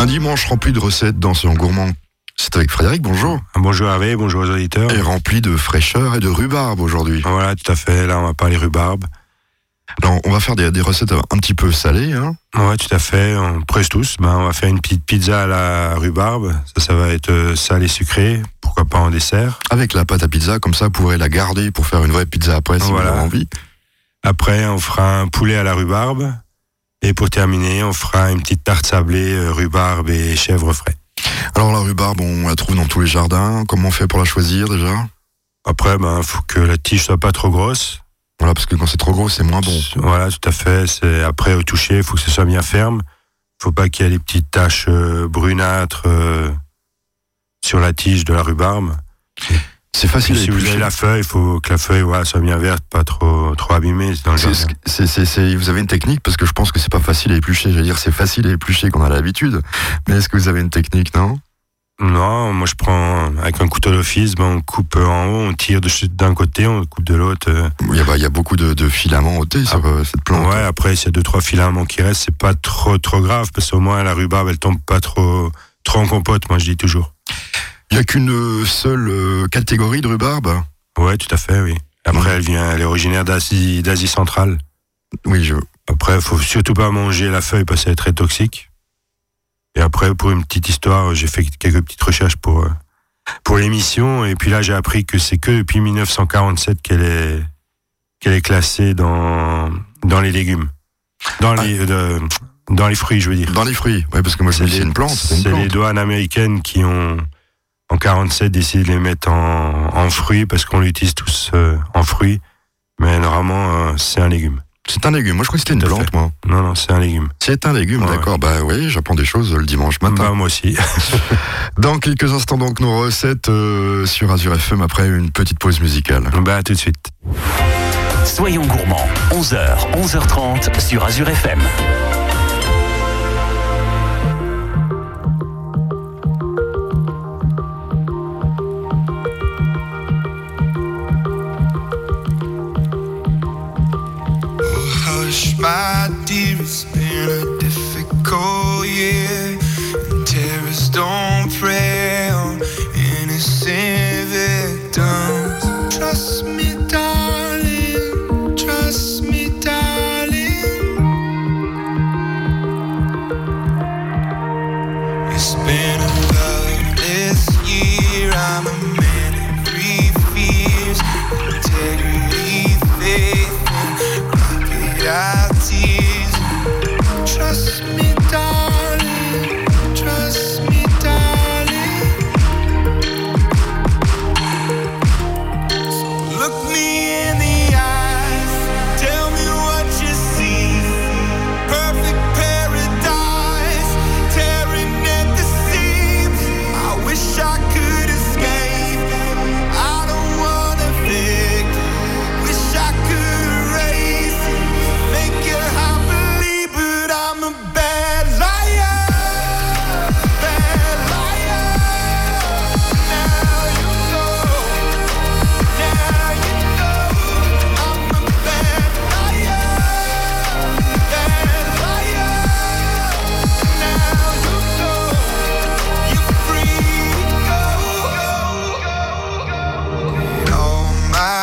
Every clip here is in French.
Un dimanche rempli de recettes dans son gourmand. C'est avec Frédéric, bonjour. Bonjour Hervé, bonjour aux auditeurs. Et rempli de fraîcheur et de rhubarbe aujourd'hui. Voilà, tout à fait. Là, on va parler rhubarbe. Alors, on va faire des, des recettes un petit peu salées. Hein. Ouais, tout à fait. On presse tous. Ben, on va faire une petite pizza à la rhubarbe. Ça, ça va être euh, salé sucré. Pourquoi pas en dessert. Avec la pâte à pizza, comme ça, vous pourrez la garder pour faire une vraie pizza après si Voilà. vous avez envie. Après, on fera un poulet à la rhubarbe. Et pour terminer, on fera une petite tarte sablée, euh, rhubarbe et chèvre frais. Alors, la rhubarbe, on la trouve dans tous les jardins. Comment on fait pour la choisir déjà? Après, ben, faut que la tige soit pas trop grosse. Voilà, parce que quand c'est trop gros, c'est moins bon. Voilà, tout à fait. C'est après au toucher, il faut que ce soit bien ferme. Faut pas qu'il y ait des petites taches euh, brunâtres euh, sur la tige de la rhubarbe. C'est facile si vous avez la feuille, il faut que la feuille voilà, soit bien verte, pas trop trop abîmée dans le vous avez une technique parce que je pense que c'est pas facile à éplucher. Je veux dire, c'est facile à éplucher qu'on a l'habitude. Mais est-ce que vous avez une technique, non? Non, moi je prends avec un couteau d'office, ben, on coupe en haut, on tire d'un côté, on coupe de l'autre. euh. il y, a, bah, il y a beaucoup de, de filaments ôtés sur euh, cette plante. Ouais, après s'il y a deux trois filaments qui restent, c'est pas trop trop grave parce qu'au moins la rhubarbe elle tombe pas trop trop en compote. Moi je dis toujours. Il n'y a qu'une seule euh, catégorie de rhubarbe Ouais, tout à fait, oui. Après elle vient, elle est originaire d'Asie d'Asie centrale. Oui, je. Après, faut surtout pas manger la feuille parce qu'elle est très toxique. Et après, pour une petite histoire, j'ai fait quelques petites recherches pour euh, pour l'émission. Et puis là, j'ai appris que c'est que depuis 1947 qu'elle est qu'elle est classée dans dans les légumes, dans Ah. les euh, dans les fruits, je veux dire. Dans les fruits, ouais, parce que moi c'est une plante. C'est les douanes américaines qui ont en 47 décidé de les mettre en, en fruits parce qu'on l'utilise tous euh, en fruits. Mais normalement, euh, c'est un légume. C'est un légume. Moi je crois que c'était une plante, fait. moi. Non, non, c'est un légume. C'est un légume, Ouais. d'accord. Bah oui, j'apprends des choses le dimanche matin. Bah, moi aussi. Dans quelques instants, donc, nos recettes euh, sur Azure FM après une petite pause musicale. bah, à tout de suite. Soyons gourmands, 11h, 11h30 sur Azure FM.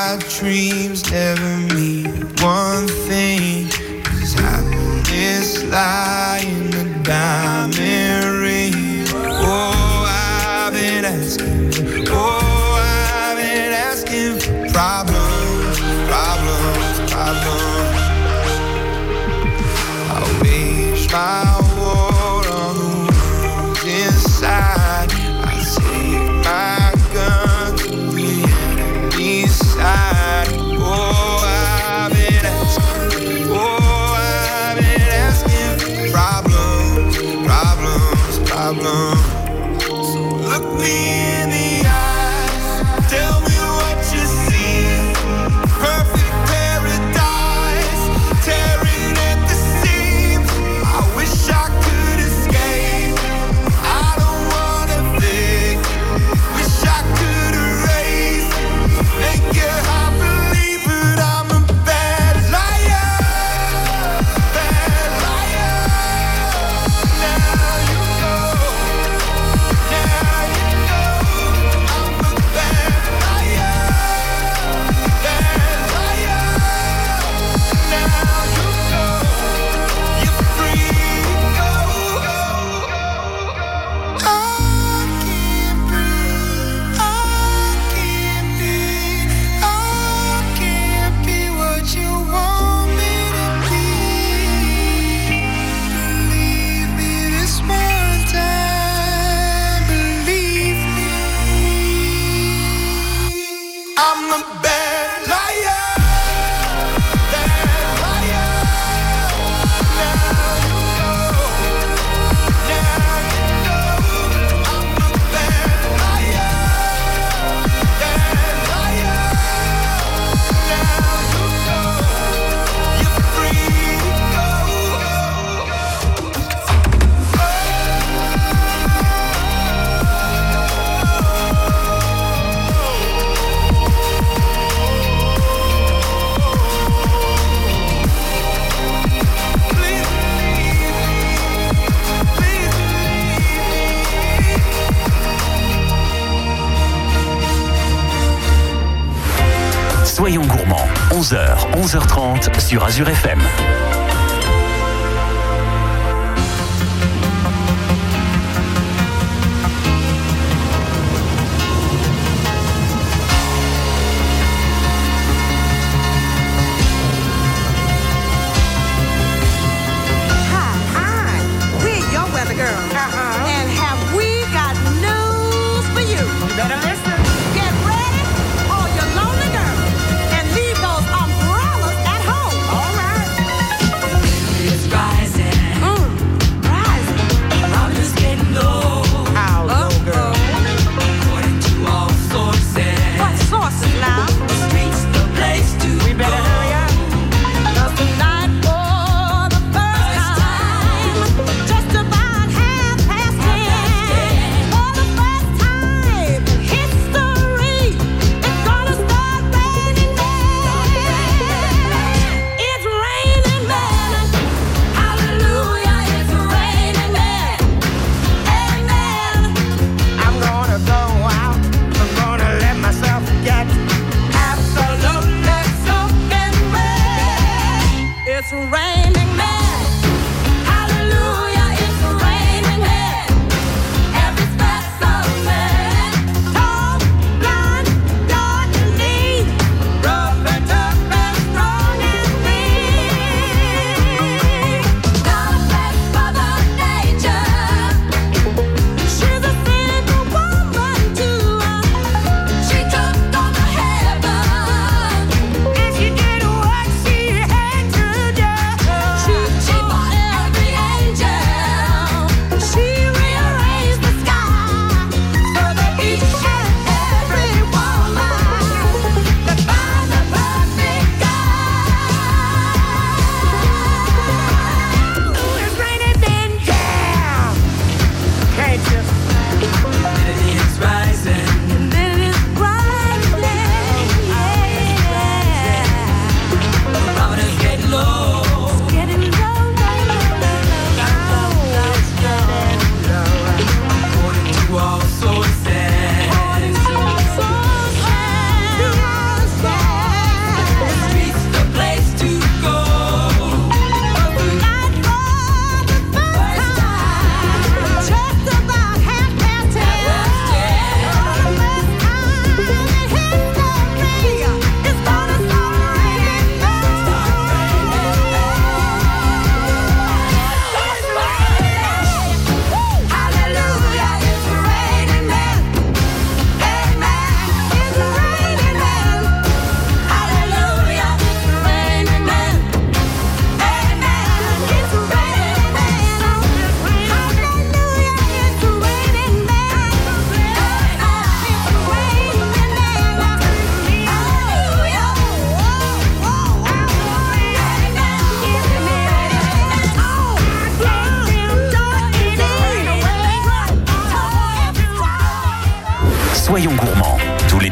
My dreams never mean one thing. 'Cause lie in the 11h30 sur Azure FM.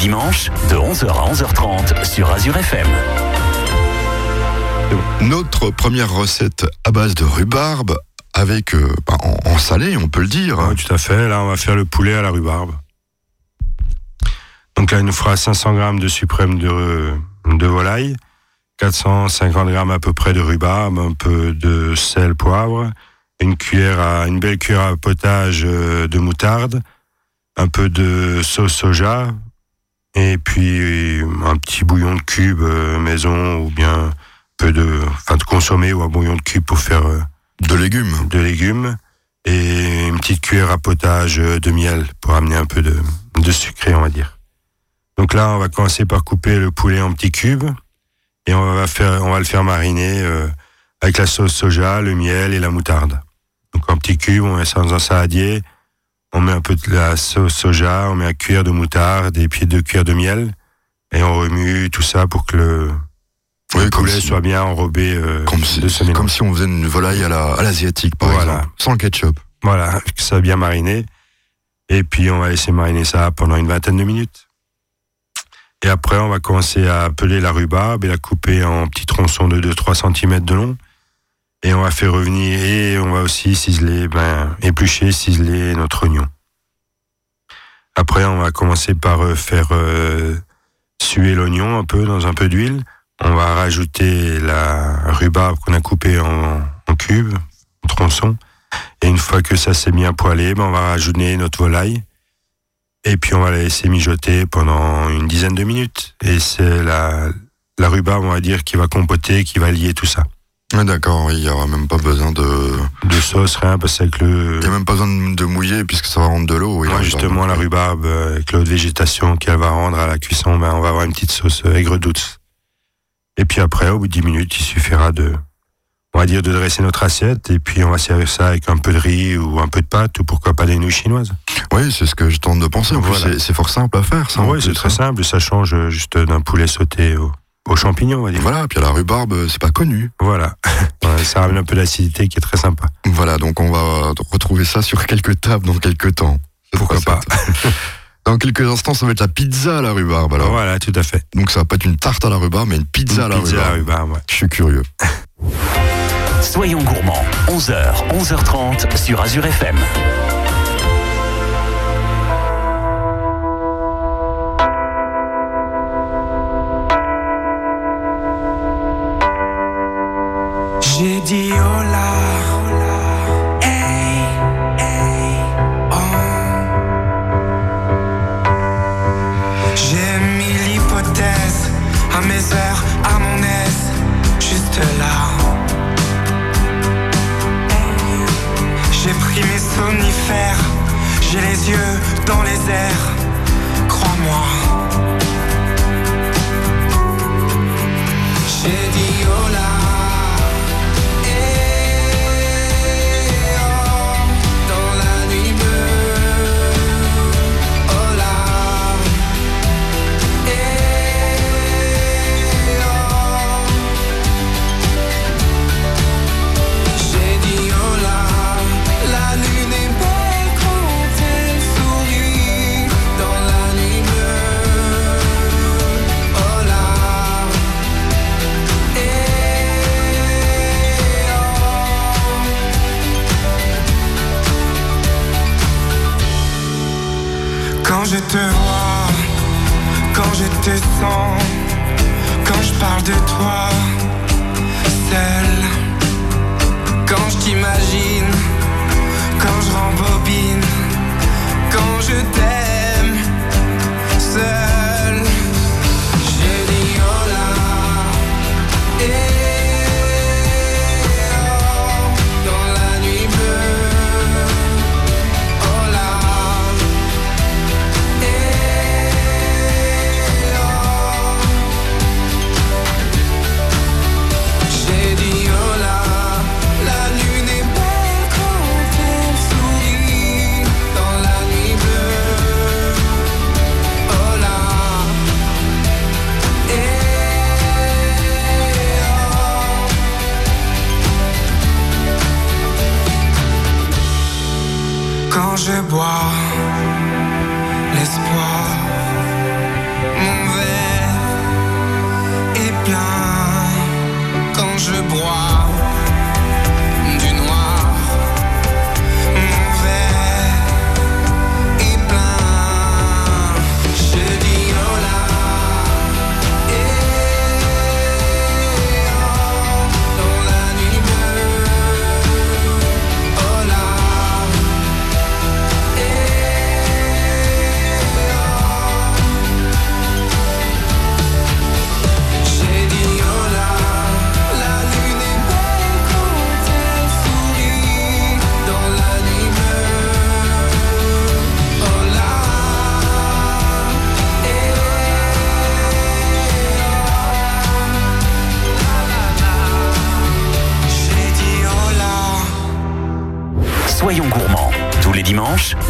De 11h à 11h30 sur Azure FM. Notre première recette à base de rhubarbe avec euh, bah, en, salé, on peut le dire. Oui, tout à fait. Là, on va faire le poulet à la rhubarbe. Donc là, il nous fera 500 grammes de suprême de, de volaille, 450 grammes à peu près de rhubarbe, un peu de sel, poivre, une cuillère à, une belle cuillère à potage euh, de moutarde, un peu de sauce soja, et puis un petit bouillon de cube euh, maison ou bien peu de, enfin de consommer ou un bouillon de cube pour faire euh, de légumes, de légumes et une petite cuillère à potage euh, de miel pour amener un peu de, de sucré, on va dire. Donc là, on va commencer par couper le poulet en petits cubes et on va faire, on va le faire mariner avec la sauce soja, le miel et la moutarde. Donc en petits cubes, on met ça dans un saladier on met un peu de la sauce soja, on met un cuillère de moutarde et puis deux cuillères de miel. Et on remue tout ça pour que le, poulet soit bien enrobé euh, comme, si, comme si on faisait une volaille à l'asiatique, par exemple, sans ketchup. Voilà, que ça bien mariné. Et puis on va laisser mariner ça pendant une vingtaine de minutes. Et après, on va commencer à peler la rhubarbe et la couper en petits tronçons de 2-3 cm de long et on va faire revenir et on va aussi ciseler, ben, éplucher, ciseler notre oignon. Après, on va commencer par euh, faire euh, suer l'oignon un peu dans un peu d'huile On va rajouter la rhubarbe qu'on a coupée en, en cubes, en tronçons. Et une fois que ça s'est bien poêlé, ben on va rajouter notre volaille. Et puis on va la laisser mijoter pendant une dizaine de minutes. Et c'est la, la rhubarbe, on va dire, qui va compoter, qui va lier tout ça. Ah, D'accord, il n'y aura même pas besoin de. De sauce, rien, parce qu'avec le. Il n'y a même pas besoin de, mouiller puisque ça va rendre de l'eau. oui, la justement, la rhubarbe. euh, avec l'eau de végétation qu'elle va rendre à la cuisson, ben, on va avoir une petite sauce euh, aigre douce. Et puis après, au bout de 10 minutes, il suffira de, on va dire, de dresser notre assiette, et puis on va servir ça avec un peu de riz ou un peu de pâte, ou pourquoi pas des nouilles chinoises. Oui, c'est ce que je tente de penser. En plus, Voilà. c'est- fort simple à faire, ça. Oui, c'est très hein. simple, ça change euh, juste d'un poulet sauté au, aux champignons, on va dire. Voilà, puis la rhubarbe, euh, c'est pas connu. Voilà. Ça ramène un peu d'acidité qui est très sympa. Voilà, donc on va retrouver ça sur quelques tables dans quelques temps. Pourquoi pas. Dans quelques instants, ça va être la pizza à la rhubarbe. Alors, Voilà, tout à fait. donc ça va pas être une tarte à la rhubarbe, mais une pizza à la Pizza à rhubarbe. rhubarbe, ouais. Je suis curieux. Soyons gourmands, 11h, 11h30 sur Azure FM. J'ai dit hola, hey, hey, oh. J'ai mis l'hypothèse à mes heures, à mon aise, juste là. J'ai pris mes somnifères, j'ai les yeux dans les airs, crois-moi. J'ai dit hola.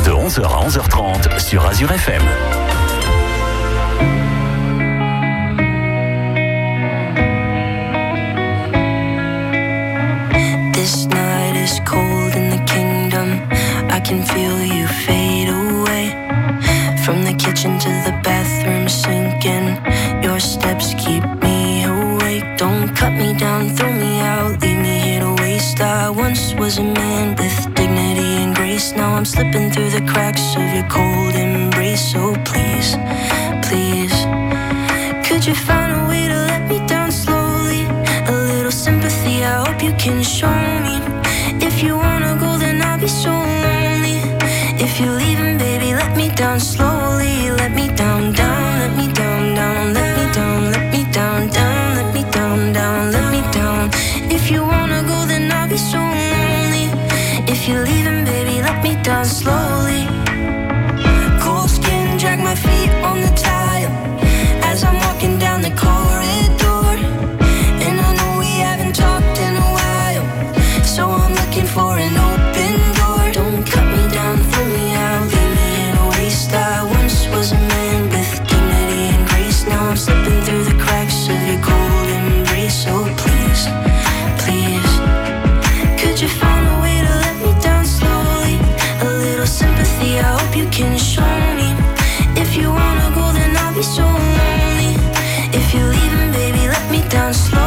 De 11h à 11h30 sur Azure FM. This night is cold in the kingdom. I can feel you fade away. From the kitchen to the bathroom sinking. Your steps keep me awake. Don't cut me down, throw me out, leave me here to waste. I once was a man I'm slipping through the cracks of your cold embrace. So please, please, could you find a way to let me down slowly? A little sympathy, I hope you can show me. If you wanna go, then I'll be so lonely. If you're leaving, baby, let me down slowly. Let me down, down, let me down, down, let me down, let me down, down, let me down, down, let me down. If you wanna go, then I'll be so lonely. If you're leaving, baby, be so lonely. If you're leaving, baby, let me down slowly.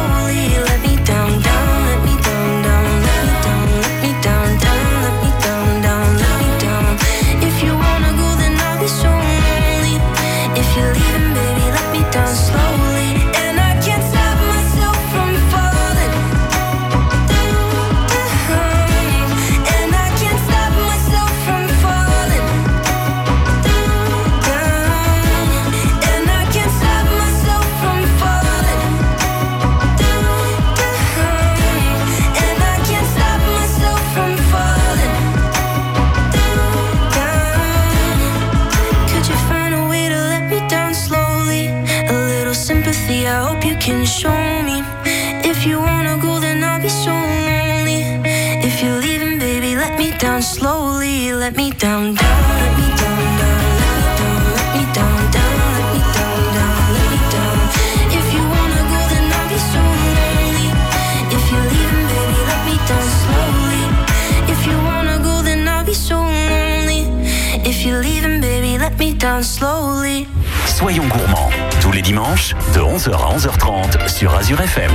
Soyons gourmands, tous les dimanches, de 11h à 11h30 sur Azure FM.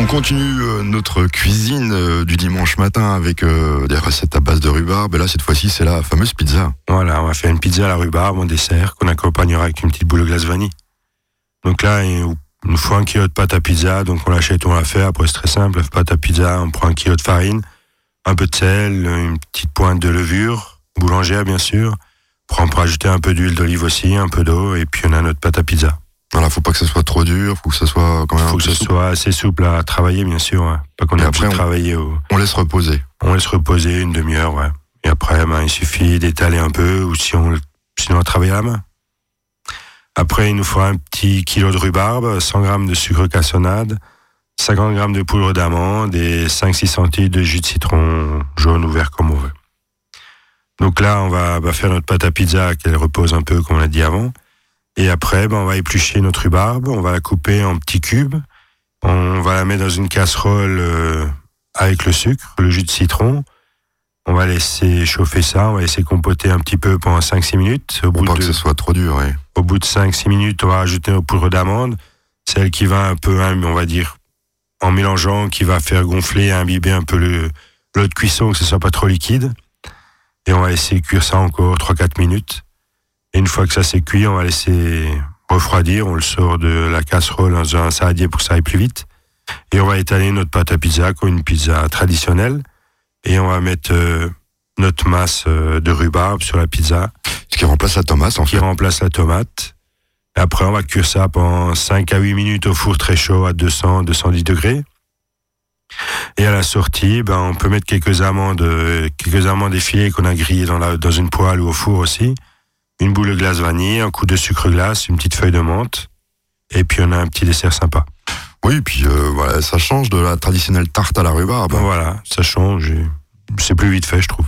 On continue euh, notre cuisine euh, du dimanche matin avec euh, des recettes à base de rhubarbe. Et là, cette fois-ci, c'est la fameuse pizza. Voilà, on va faire une pizza à la rhubarbe en dessert qu'on accompagnera avec une petite boule de glace vanille. Donc là, il nous faut un kilo de pâte à pizza, donc on l'achète, on la fait. Après, c'est très simple, pâte à pizza, on prend un kilo de farine, un peu de sel, une petite pointe de levure, boulangère bien sûr. On peut ajouter un peu d'huile d'olive aussi, un peu d'eau, et puis on a notre pâte à pizza. Voilà, faut pas que ça soit trop dur, faut que ça soit quand même faut que ce soit assez souple à travailler, bien sûr. ouais. Pas qu'on ait après, on- travailler. Au... On laisse reposer. On laisse reposer une demi-heure, ouais. Et après, ben, il suffit d'étaler un peu, ou si on, sinon on travaille à la main. Après, il nous faut un petit kilo de rhubarbe, 100 grammes de sucre cassonade, 50 grammes de poudre d'amande et 5-6 centilitres de jus de citron jaune ou vert comme on veut. Donc là, on va, va faire notre pâte à pizza qu'elle repose un peu, comme on l'a dit avant. Et après, ben, on va éplucher notre rhubarbe, on va la couper en petits cubes. On va la mettre dans une casserole euh, avec le sucre, le jus de citron. On va laisser chauffer ça, on va laisser compoter un petit peu pendant 5-6 minutes. Au Pour bout, pas de, que ce soit trop dur, ouais. au bout de 5-6 minutes, on va ajouter nos poudres d'amande, celle qui va un peu, hein, on va dire, en mélangeant, qui va faire gonfler et imbiber un peu le l'eau de cuisson, que ce soit pas trop liquide. Et on va laisser cuire ça encore 3-4 minutes. Et une fois que ça s'est cuit, on va laisser refroidir. On le sort de la casserole dans un saladier pour que ça aille plus vite. Et on va étaler notre pâte à pizza comme une pizza traditionnelle. Et on va mettre euh, notre masse euh, de rhubarbe sur la pizza Ce qui remplace la tomate, en qui fait. remplace la tomate. Et après, on va cuire ça pendant 5 à 8 minutes au four très chaud à 200, 210 degrés. Et à la sortie, ben, on peut mettre quelques amandes, euh, quelques amandes effilées qu'on a grillées dans, la, dans une poêle ou au four aussi. Une boule de glace vanille, un coup de sucre glace, une petite feuille de menthe. Et puis on a un petit dessert sympa. Oui, puis euh, voilà, ça change de la traditionnelle tarte à la rhubarbe. Ben voilà, ça change. et C'est plus vite fait, je trouve.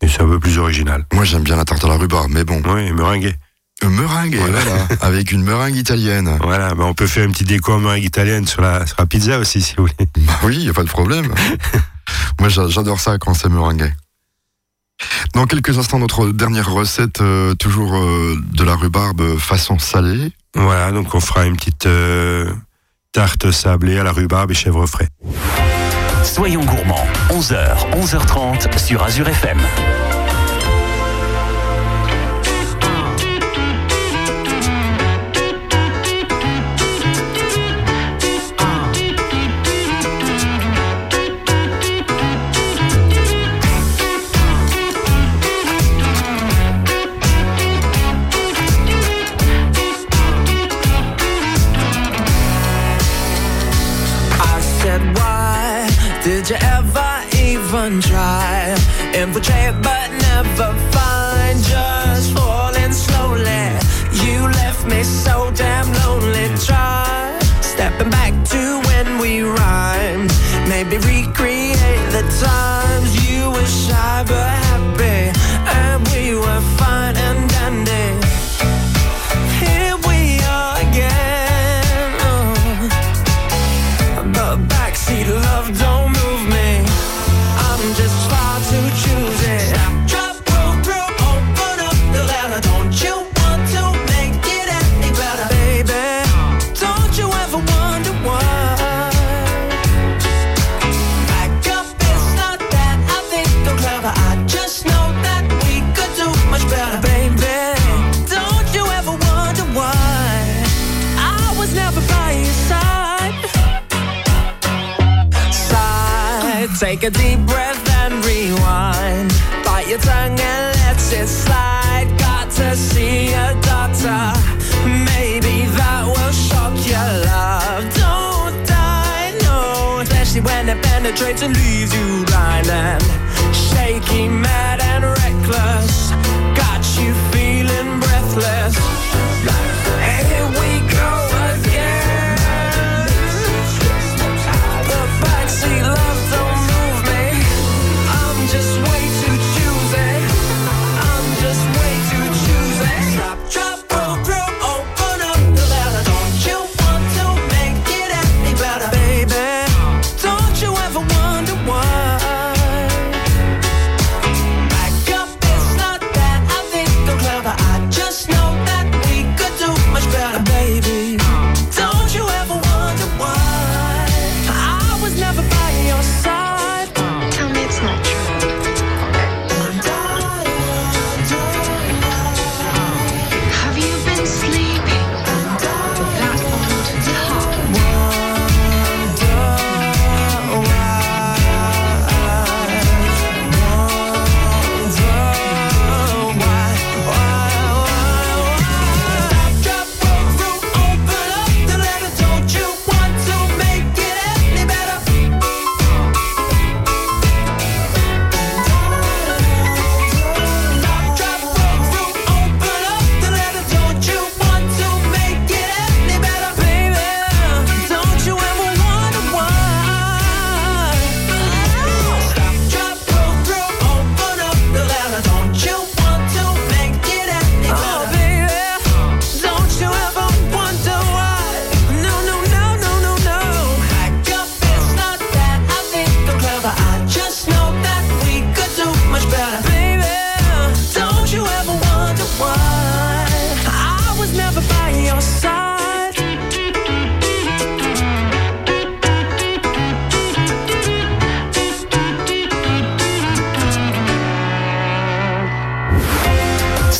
Et c'est un peu plus original. Moi, j'aime bien la tarte à la rhubarbe, mais bon. Oui, meringué. Euh, Meringue, Voilà. voilà. avec une meringue italienne. Voilà, ben on peut faire une petite déco en meringue italienne sur la, sur la pizza aussi, si vous voulez. Bah oui, il a pas de problème. Moi, j'a- j'adore ça quand c'est meringué. Dans quelques instants, notre dernière recette, euh, toujours euh, de la rhubarbe façon salée. Voilà, donc on fera une petite euh, tarte sablée à la rhubarbe et chèvre frais. Soyons gourmands, 11h, 11h30 sur Azure FM. track, but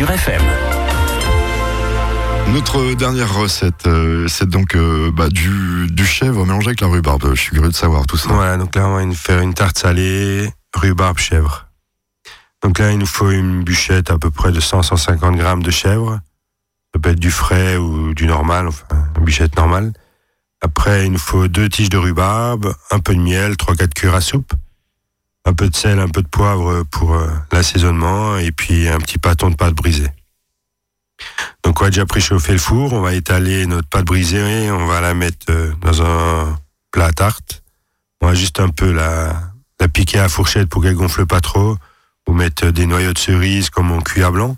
Azure FM. Notre dernière recette, euh, c'est donc euh, bah, du, du chèvre mélangé avec la rhubarbe. Je suis curieux de savoir tout ça. Voilà, donc là, on va nous faire une tarte salée, rhubarbe, chèvre. Donc là, il nous faut une bûchette à peu près de 100-150 grammes de chèvre. Ça peut être du frais ou du normal, enfin, une bûchette normale. Après, il nous faut deux tiges de rhubarbe, un peu de miel, 3-4 cuillères à soupe, un peu de sel, un peu de poivre pour euh, l'assaisonnement, et puis un petit pâton de pâte brisée. Donc on va déjà préchauffer le four, on va étaler notre pâte brisée, on va la mettre euh, dans un plat à tarte. On va juste un peu la, la piquer à la fourchette pour qu'elle gonfle pas trop. Ou mettre des noyaux de cerise comme on cuit à blanc.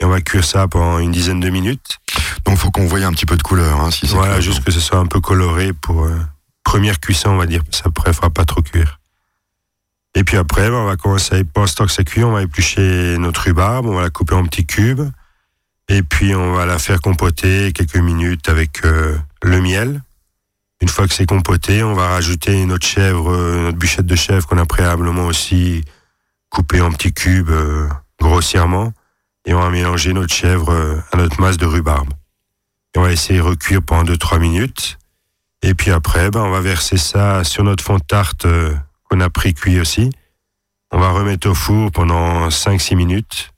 Et on va cuire ça pendant une dizaine de minutes. Donc faut qu'on voie un petit peu de couleur. Hein, si Voilà, juste que ce soit un peu coloré pour euh, première cuisson, on va dire. Ça fera pas trop cuire. Et puis après, ben, on va commencer, pendant ce temps que ça cuit, on va éplucher notre rhubarbe, on va la couper en petits cubes. Et puis on va la faire compoter quelques minutes avec euh, le miel. Une fois que c'est compoté, on va rajouter notre chèvre, euh, notre bûchette de chèvre qu'on a préalablement aussi coupée en petits cubes euh, grossièrement. Et on va mélanger notre chèvre à notre masse de rhubarbe. On va essayer de recuire pendant 2-3 minutes. Et puis après, ben, on va verser ça sur notre fond de tarte qu'on a pré-cuit aussi. On va remettre au four pendant 5-6 minutes.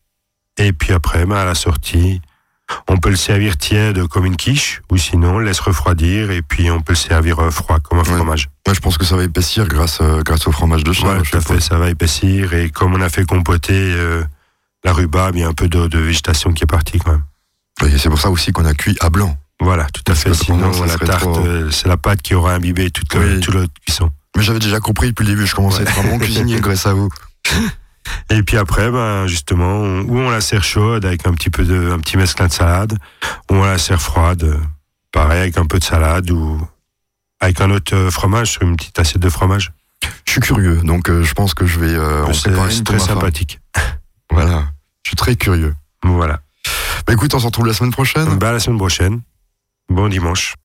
Et puis après, ben, à la sortie, on peut le servir tiède comme une quiche, ou sinon on le laisse refroidir et puis on peut le servir euh, froid comme un Ouais. fromage. Moi, je pense que ça va épaissir grâce, euh, grâce au fromage de chèvre. Tout à fait, ça va épaissir. Et comme on a fait compoter euh, la rhubarbe, il y a un peu de, de végétation qui est partie quand même. Et c'est pour ça aussi qu'on a cuit à blanc. Voilà, tout à Parce fait. Sinon, la tarte, trop- euh, c'est la pâte qui aura imbibé toute, le- cuisson. Mais j'avais déjà compris depuis le début. Je commençais à être un bon cuisinier grâce à vous. Et puis après, ben, justement, on- ou on la sert chaude avec un petit peu de, un petit mesclin de salade, ou on la sert froide, pareil, avec un peu de salade, ou avec un autre euh, fromage, sur une petite assiette de fromage. Je suis curieux, donc euh, je pense que je vais euh, en préparer c'est une très sympathique. Voilà. Je suis très curieux. Voilà. Bah écoute, on se retrouve la semaine prochaine. Ben, à la semaine prochaine. Bon dimanche.